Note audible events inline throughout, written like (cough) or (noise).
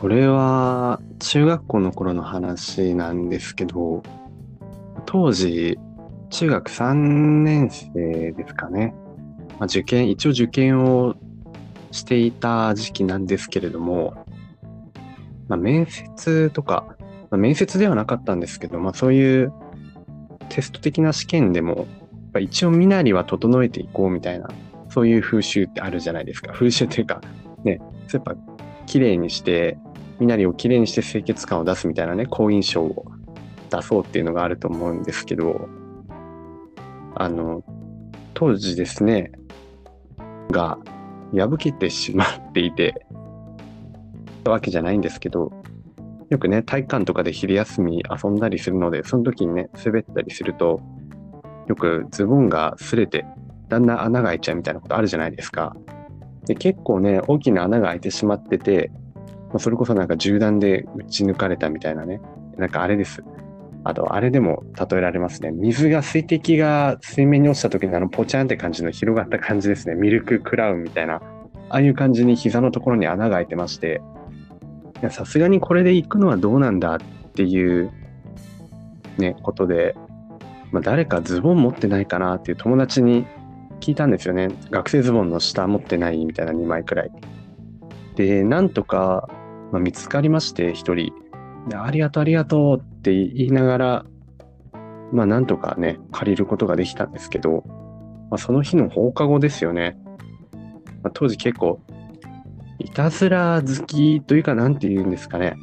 これは中学校の頃の話なんですけど、当時、中学3年生ですかね。まあ、受験、一応受験をしていた時期なんですけれども、まあ、面接とか、まあ、面接ではなかったんですけど、まあ、そういうテスト的な試験でも、一応身なりは整えていこうみたいな、そういう風習ってあるじゃないですか。風習というか、ね、やっぱ綺麗にして、身なりをきれいにして清潔感を出すみたいなね、好印象を出そうっていうのがあると思うんですけど、あの、当時ですね、が破けてしまっていて、わけじゃないんですけど、よくね、体育館とかで昼休み遊んだりするので、その時にね、滑ったりすると、よくズボンが擦れて、だんだん穴が開いちゃうみたいなことあるじゃないですか。で結構ね、大きな穴が開いてしまってて、まあ、それこそなんか銃弾で撃ち抜かれたみたいなね。なんかあれです。あと、あれでも例えられますね。水が、水滴が水面に落ちた時にあのポチャンって感じの広がった感じですね。ミルククラウンみたいな。ああいう感じに膝のところに穴が開いてまして、さすがにこれで行くのはどうなんだっていうね、ことで、まあ、誰かズボン持ってないかなっていう友達に聞いたんですよね。学生ズボンの下持ってないみたいな2枚くらい。で、なんとかまあ、見つかりまして、一人。で、ありがとう、ありがとうって言いながら、まあ、なんとかね、借りることができたんですけど、まあ、その日の放課後ですよね。まあ、当時結構、いたずら好きというか、なんて言うんですかね。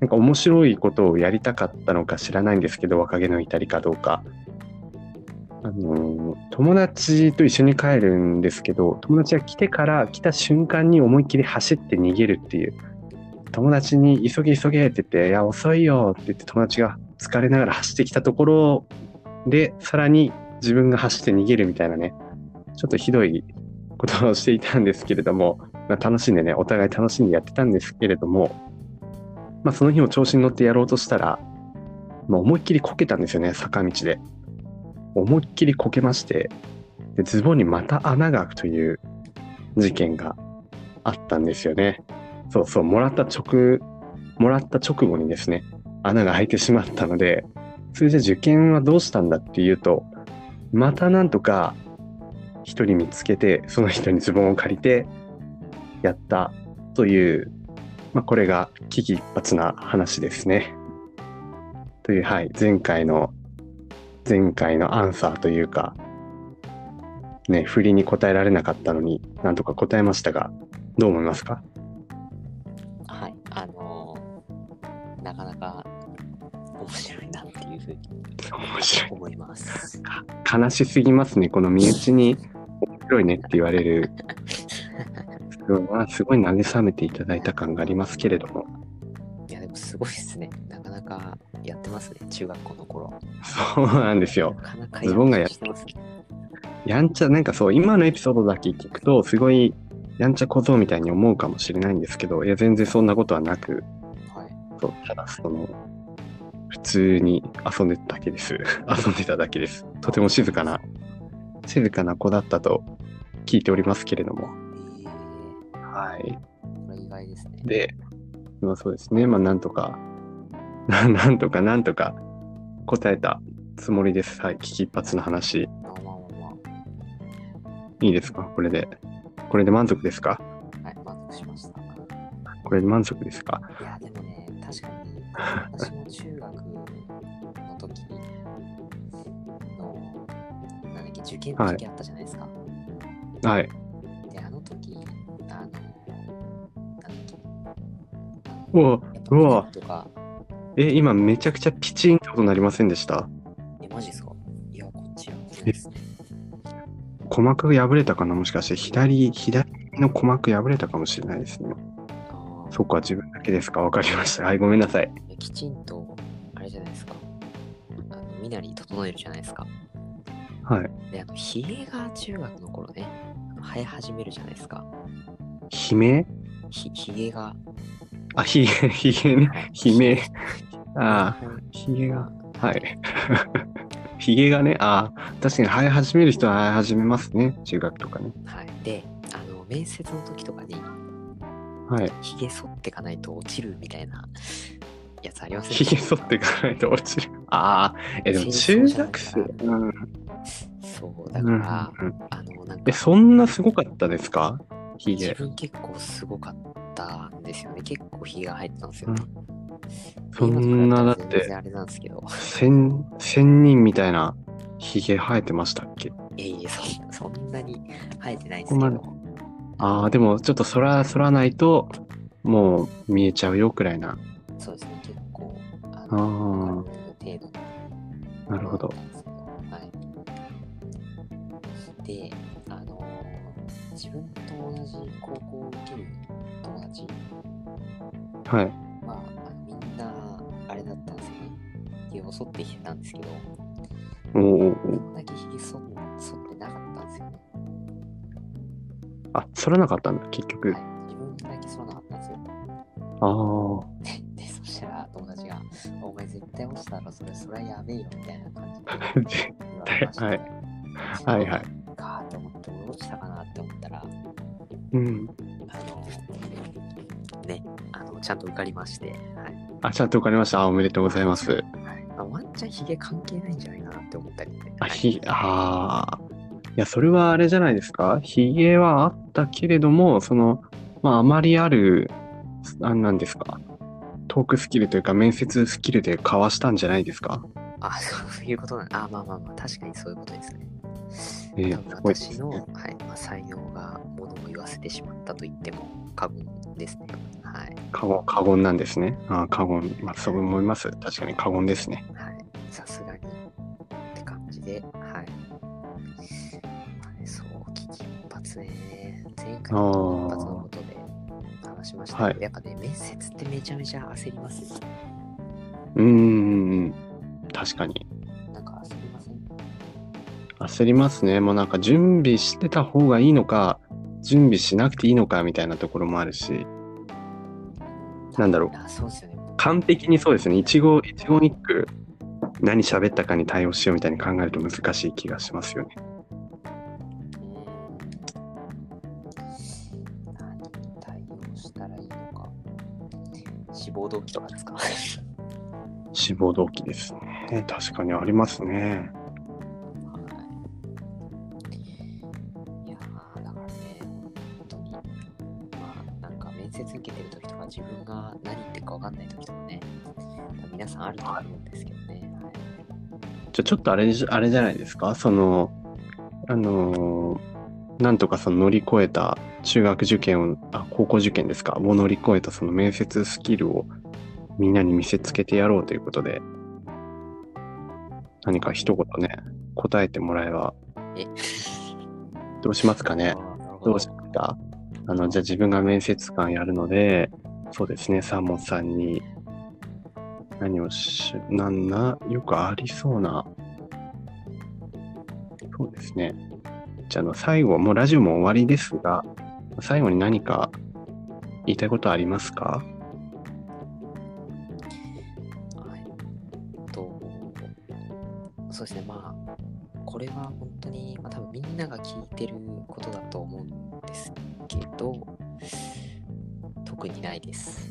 なんか面白いことをやりたかったのか知らないんですけど、若気の至りかどうか。あの友達と一緒に帰るんですけど、友達が来てから来た瞬間に思いっきり走って逃げるっていう、友達に急げ急げって言って、いや、遅いよって言って友達が疲れながら走ってきたところで、さらに自分が走って逃げるみたいなね、ちょっとひどいことをしていたんですけれども、まあ、楽しんでね、お互い楽しんでやってたんですけれども、まあ、その日も調子に乗ってやろうとしたら、まあ、思いっきりこけたんですよね、坂道で。思いっきりこけまして、でズボンにまた穴が開くという事件があったんですよね。そうそう、もらった直、もらった直後にですね、穴が開いてしまったので、それじゃ受験はどうしたんだっていうと、またなんとか一人見つけて、その人にズボンを借りてやったという、まあ、これが危機一髪な話ですね。という、はい、前回の、前回のアンサーというか、ね、振りに答えられなかったのになんとか答えましたが、どう思いますか？面白いなっていうふうに思います。悲しすぎますね、この身内に面白いねって言われる。(laughs) すごい慰めていただいた感がありますけれども。いや、でもすごいですね。なかなかやってますね、中学校の頃。そうなんですよ。なかなかズボンがやってますね。やんちゃ、なんかそう、今のエピソードだけ聞くと、すごいやんちゃ小僧みたいに思うかもしれないんですけど、いや、全然そんなことはなく、と、ただその、普通に遊んでただけです。(laughs) 遊んでただけです。とても静かな、静かな子だったと聞いておりますけれども。はい。これ意外ですね。で、まあそうですね。まあなんとか、(laughs) なんとかなんとか答えたつもりです。はい。危機一髪の話。いいですか？これで。これで満足ですか？はい、満足しました。これで満足ですか？いや、でもね、確かに私も中学の時のなんだっけ受験の時あったじゃないですか。はい。であの時あのなんだっけうわうわ。え今めちゃくちゃピチンってことなりませんでした？えマジですか？いやこっちやですね。鼓膜が破れたかな？もしかして左左の鼓膜破れたかもしれないですねそこは自分だけですか？わかりました。はい、ごめんなさい。きちんと、あれじゃないですか。あの、身なり整えるじゃないですか。はい。で、あの、ひげが中学の頃ね、生え始めるじゃないですか。ひめひ、ひげが。あ、ひげ、ひげね。ひめ。ああ、ひげが。はい。(laughs) ひげがね、ああ、確かに生え始める人は生え始めますね。中学とかね。はい。で、あの、面接の時とかに、はい。ひげ剃ってかないと落ちるみたいなやつありませんひげ剃っていかないと落ちる。ああ、え、でも中学生。うん。そう、だうんから、うんあの、なんかえ、、そんなすごかったですか？ひげ。自分結構すごかったんですよね。結構ひげが入ってたんですよね。そんなだってあれなんですけど。千、千人みたいなひげ生えてましたっけ？いえいえ、(laughs) そんなに生えてないんですけど。ああ、でもちょっとそら、そらないと、もう見えちゃうよくらいな。そうですね、結構、ああ程度になるほど。はい。で、あのー自分と同じ高校を受ける友達はい。は、あのみんな、あれだったんですよね。ひげを剃ってきてたんですけど、おーおだけひげ剃っ剃ってなかったんですよね。あ、そらなかったんだ、結局。はい。自分だけ剃らなかったんですよ。ああ。で、そしたら友達が、お前絶対落ちたらそれ、それはやべえよみたいな感じで (laughs) 言われまして、はいはいはい。かーと思って、俺落ちたかなって思ったら、うん。あの、ね、あの、ちゃんと受かりまして、はい。あ、ちゃんとわかりました。あ、おめでとうございます。はいまあ、ワンチャンヒゲ関係ないんじゃないかなって思ったりね。あ、はいひ、ああ。いや、それはあれじゃないですか？ひげはあったけれども、その、まあ、あまりある、あ、なんですか？トークスキルというか、面接スキルでかわしたんじゃないですか？あ、そういうことなんあ、まあまあまあ、確かにそういうことですね。えー私の、はいまあ、才能がものを言わせてしまったと言っても過言ですね。はい。過言、過言なんですね。あー過言。まあ、そう思います。確かに過言ですね。はい。さすがにって感じで、はい。まあね、そう、危機一髪ね。前回の一発のことで話しましたけど、はいやっぱね、面接ってめちゃめちゃ焦りますよ。うーん。確かに。なんか焦りません？焦りますね。もうなんか準備してた方がいいのか、準備しなくていいのかみたいなところもあるし、なんだろうあ、そうですよね。完璧にそうですね。一語、一語一句、何喋ったかに対応しようみたいに考えると難しい気がしますよね。何対応したらいいのか。志望動機とかですか？(laughs) 志望動機ですね。確かにありますね。接受けてる時とか、自分が何言ってるか分かんない時とかね、皆さんあると思うんですけどね。はい。じゃちょっとあれじゃ、あれじゃないですか？その、あのーなんとかその乗り越えた中学受験を、あ、高校受験ですか？を乗り越えたその面接スキルをみんなに見せつけてやろうということで、何か一言ね、答えてもらえば、え？(laughs) どうしますかね？どうしますか？あの、じゃあ自分が面接官やるので、そうですね、サーモンさんに、何をし、なんな、よくありそうな、そうですね。じゃあ、の、最後、もうラジオも終わりですが、最後に何か言いたいことありますか？はい。と、そうですね、まあ、これは本当に、まあ、多分みんなが聞いてることだと思うんですけど、特にないです。